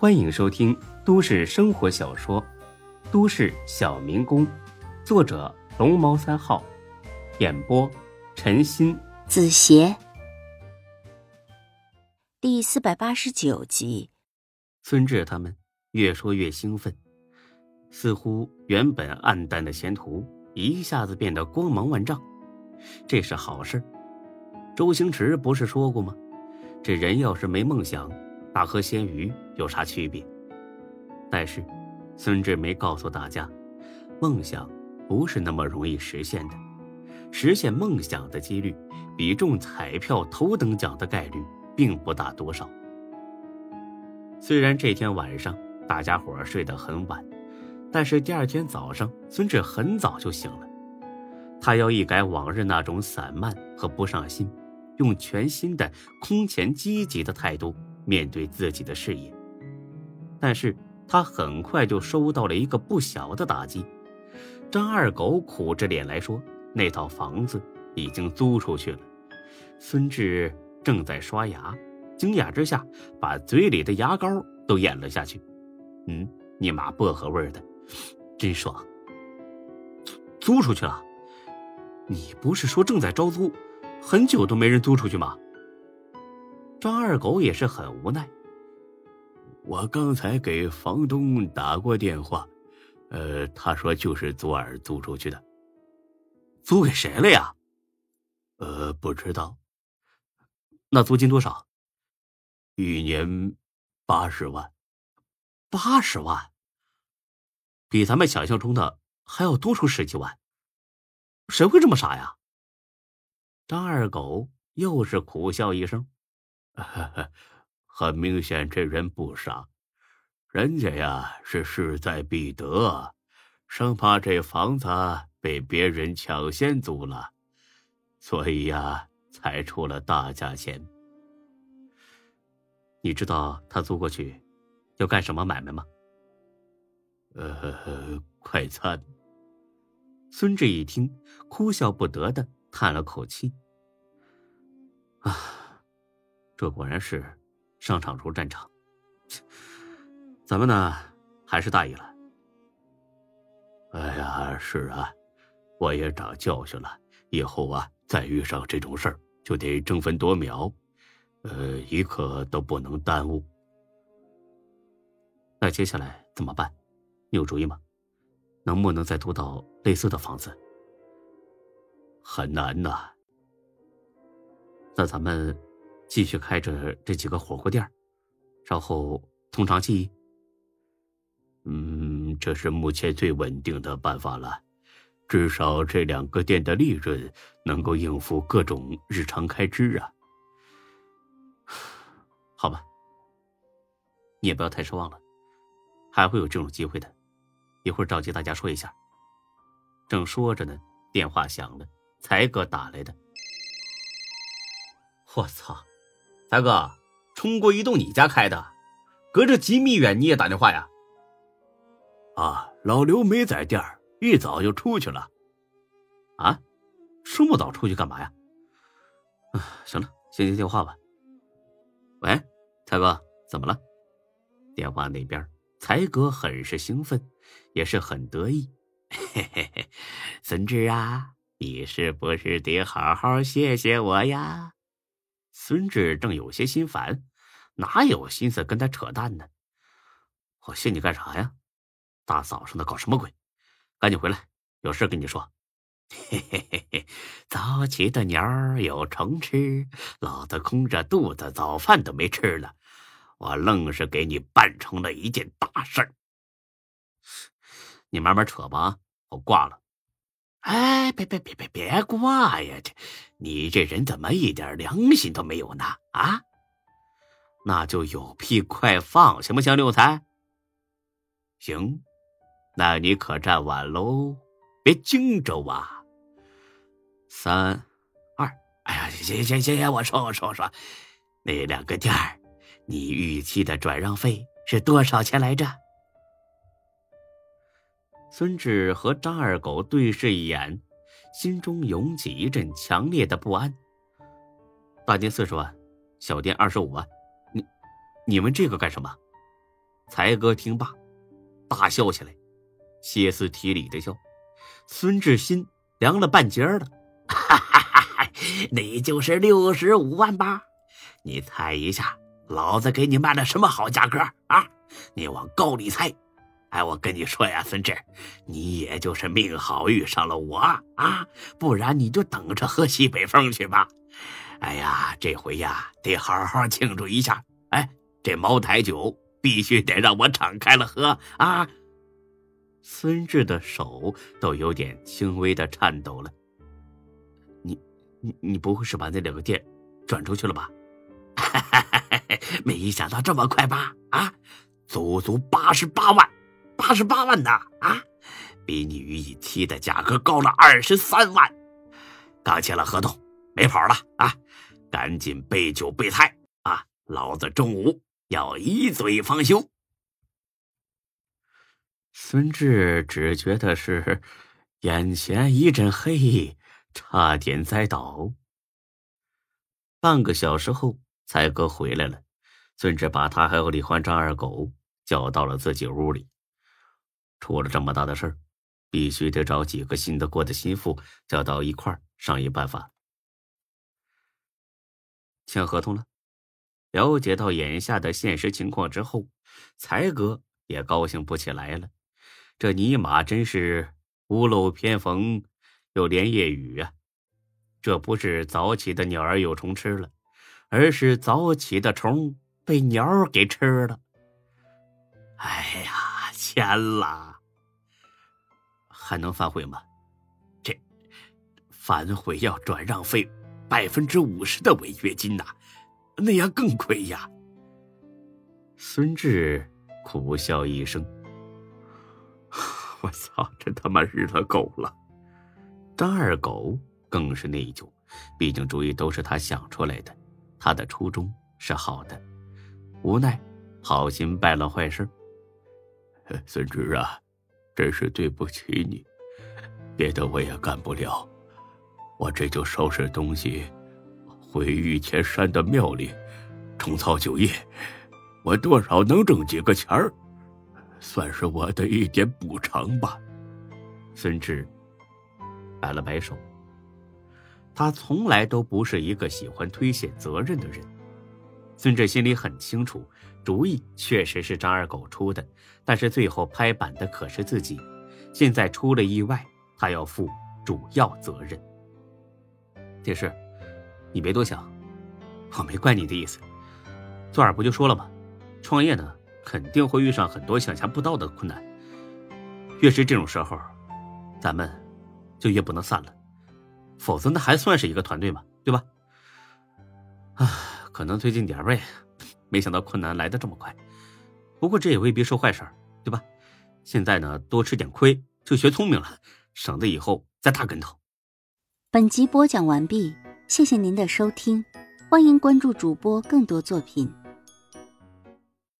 欢迎收听都市生活小说《都市小民工》，作者龙猫三号，演播陈鑫、子邪，第四百八十九集。孙志他们越说越兴奋，似乎原本暗淡的前途一下子变得光芒万丈，这是好事。周星驰不是说过吗？这人要是没梦想，那和咸鱼有啥区别？但是，孙志没告诉大家，梦想不是那么容易实现的。实现梦想的几率，比中彩票头等奖的概率并不大多少。虽然这天晚上大家伙睡得很晚，但是第二天早上，孙志很早就醒了。他要一改往日那种散漫和不上心。用全新的、空前积极的态度面对自己的事业，但是他很快就收到了一个不小的打击。张二狗苦着脸来说：“那套房子已经租出去了。”孙志正在刷牙，惊讶之下把嘴里的牙膏都咽了下去。“嗯，尼玛薄荷味的，真爽。”租出去了？你不是说正在招租？很久都没人租出去吗？张二狗也是很无奈。我刚才给房东打过电话，呃，他说就是昨晚租出去的。租给谁了呀？呃，不知道。那租金多少？一年八十万。八十万，比咱们想象中的还要多出十几万。谁会这么傻呀？张二狗又是苦笑一声，很明显这人不傻，人家呀是势在必得，生怕这房子被别人抢先租了，所以呀才出了大价钱。你知道他租过去要干什么买卖吗？呃，快餐。孙志一听，哭笑不得的。叹了口气，啊，这果然是商场如战场。咱们呢，还是大意了。哎呀，是啊，我也长教训了，以后啊，再遇上这种事儿，就得争分夺秒，呃，一刻都不能耽误。那接下来怎么办？你有主意吗？能不能再租到类似的房子？很难呐。那咱们继续开着这几个火锅店，然后从长计议。嗯，这是目前最稳定的办法了，至少这两个店的利润能够应付各种日常开支啊。好吧，你也不要太失望了，还会有这种机会的。一会儿召集大家说一下。正说着呢，电话响了。才哥打来的，我操！才哥，中国移动你家开的，隔着几米远你也打电话呀？啊，老刘没在店儿，一早就出去了。啊，这么早出去干嘛呀？啊，行了，先接电话吧。喂，才哥，怎么了？电话那边，才哥很是兴奋，也是很得意。嘿嘿嘿，孙志啊。你是不是得好好谢谢我呀？孙志正有些心烦，哪有心思跟他扯淡呢？我信你干啥呀？大早上的搞什么鬼？赶紧回来，有事跟你说。嘿嘿嘿嘿，早起的鸟儿有虫吃，老子空着肚子早饭都没吃了，我愣是给你办成了一件大事儿。你慢慢扯吧，我挂了。哎，别别别别别挂呀！这，你这人怎么一点良心都没有呢？啊，那就有屁快放，行不行？六才，行，那你可站稳喽，别惊着我。三二，哎呀，行行行行，我说我说我说，那两个店儿，你预期的转让费是多少钱来着？孙志和张二狗对视一眼，心中涌起一阵强烈的不安。大店四十万，小店二十五万，你你们这个干什么？才哥听罢，大笑起来，歇斯底里的笑。孙志新凉了半截了，哈哈哈哈你就是六十五万吧？你猜一下，老子给你卖了什么好价格啊？你往高里猜。哎，我跟你说呀，孙志，你也就是命好遇上了我啊，不然你就等着喝西北风去吧。哎呀，这回呀，得好好庆祝一下。哎，这茅台酒必须得让我敞开了喝啊！孙志的手都有点轻微的颤抖了。你，你，你不会是把那两个店转出去了吧？没想到这么快吧？啊，足足八十八万。八十八万的啊，比你预期的价格高了二十三万。刚签了合同，没跑了啊！赶紧备酒备菜啊！老子中午要一醉方休。孙志只觉得是眼前一阵黑，差点栽倒。半个小时后，才哥回来了，孙志把他还有李欢、张二狗叫到了自己屋里。出了这么大的事儿，必须得找几个信得过的心腹叫到一块儿商议办法。签合同了，了解到眼下的现实情况之后，才哥也高兴不起来了。这尼玛真是屋漏偏逢又连夜雨啊！这不是早起的鸟儿有虫吃了，而是早起的虫被鸟给吃了。哎呀，签了！还能反悔吗？这反悔要转让费百分之五十的违约金呐，那样更亏呀。孙志苦笑一声：“我操，这他妈日了狗了！”张二狗更是内疚，毕竟主意都是他想出来的，他的初衷是好的，无奈好心办了坏事。孙志啊。真是对不起你，别的我也干不了，我这就收拾东西，回玉泉山的庙里重操旧业。我多少能挣几个钱儿，算是我的一点补偿吧。孙志摆了摆手，他从来都不是一个喜欢推卸责任的人。孙志心里很清楚。主意确实是张二狗出的，但是最后拍板的可是自己。现在出了意外，他要负主要责任。这事，你别多想，我没怪你的意思。昨晚不就说了吗？创业呢，肯定会遇上很多想象不到的困难。越是这种时候，咱们就越不能散了，否则那还算是一个团队吗？对吧？啊，可能推进点呗。没想到困难来的这么快，不过这也未必是坏事，对吧？现在呢，多吃点亏就学聪明了，省得以后再大跟头。本集播讲完毕，谢谢您的收听，欢迎关注主播更多作品。